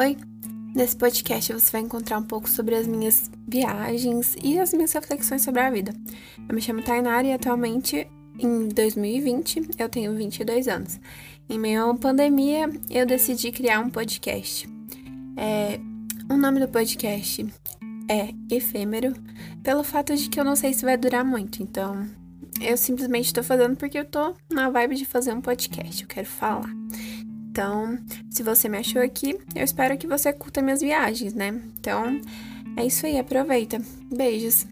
Oi! Nesse podcast você vai encontrar um pouco sobre as minhas viagens e as minhas reflexões sobre a vida. Eu me chamo Tainara e atualmente, em 2020, eu tenho 22 anos. Em meio a uma pandemia, eu decidi criar um podcast. É, o nome do podcast é Efêmero, pelo fato de que eu não sei se vai durar muito, então eu simplesmente estou fazendo porque eu tô na vibe de fazer um podcast, eu quero falar. Então, se você me achou aqui, eu espero que você curta minhas viagens, né? Então, é isso aí, aproveita. Beijos!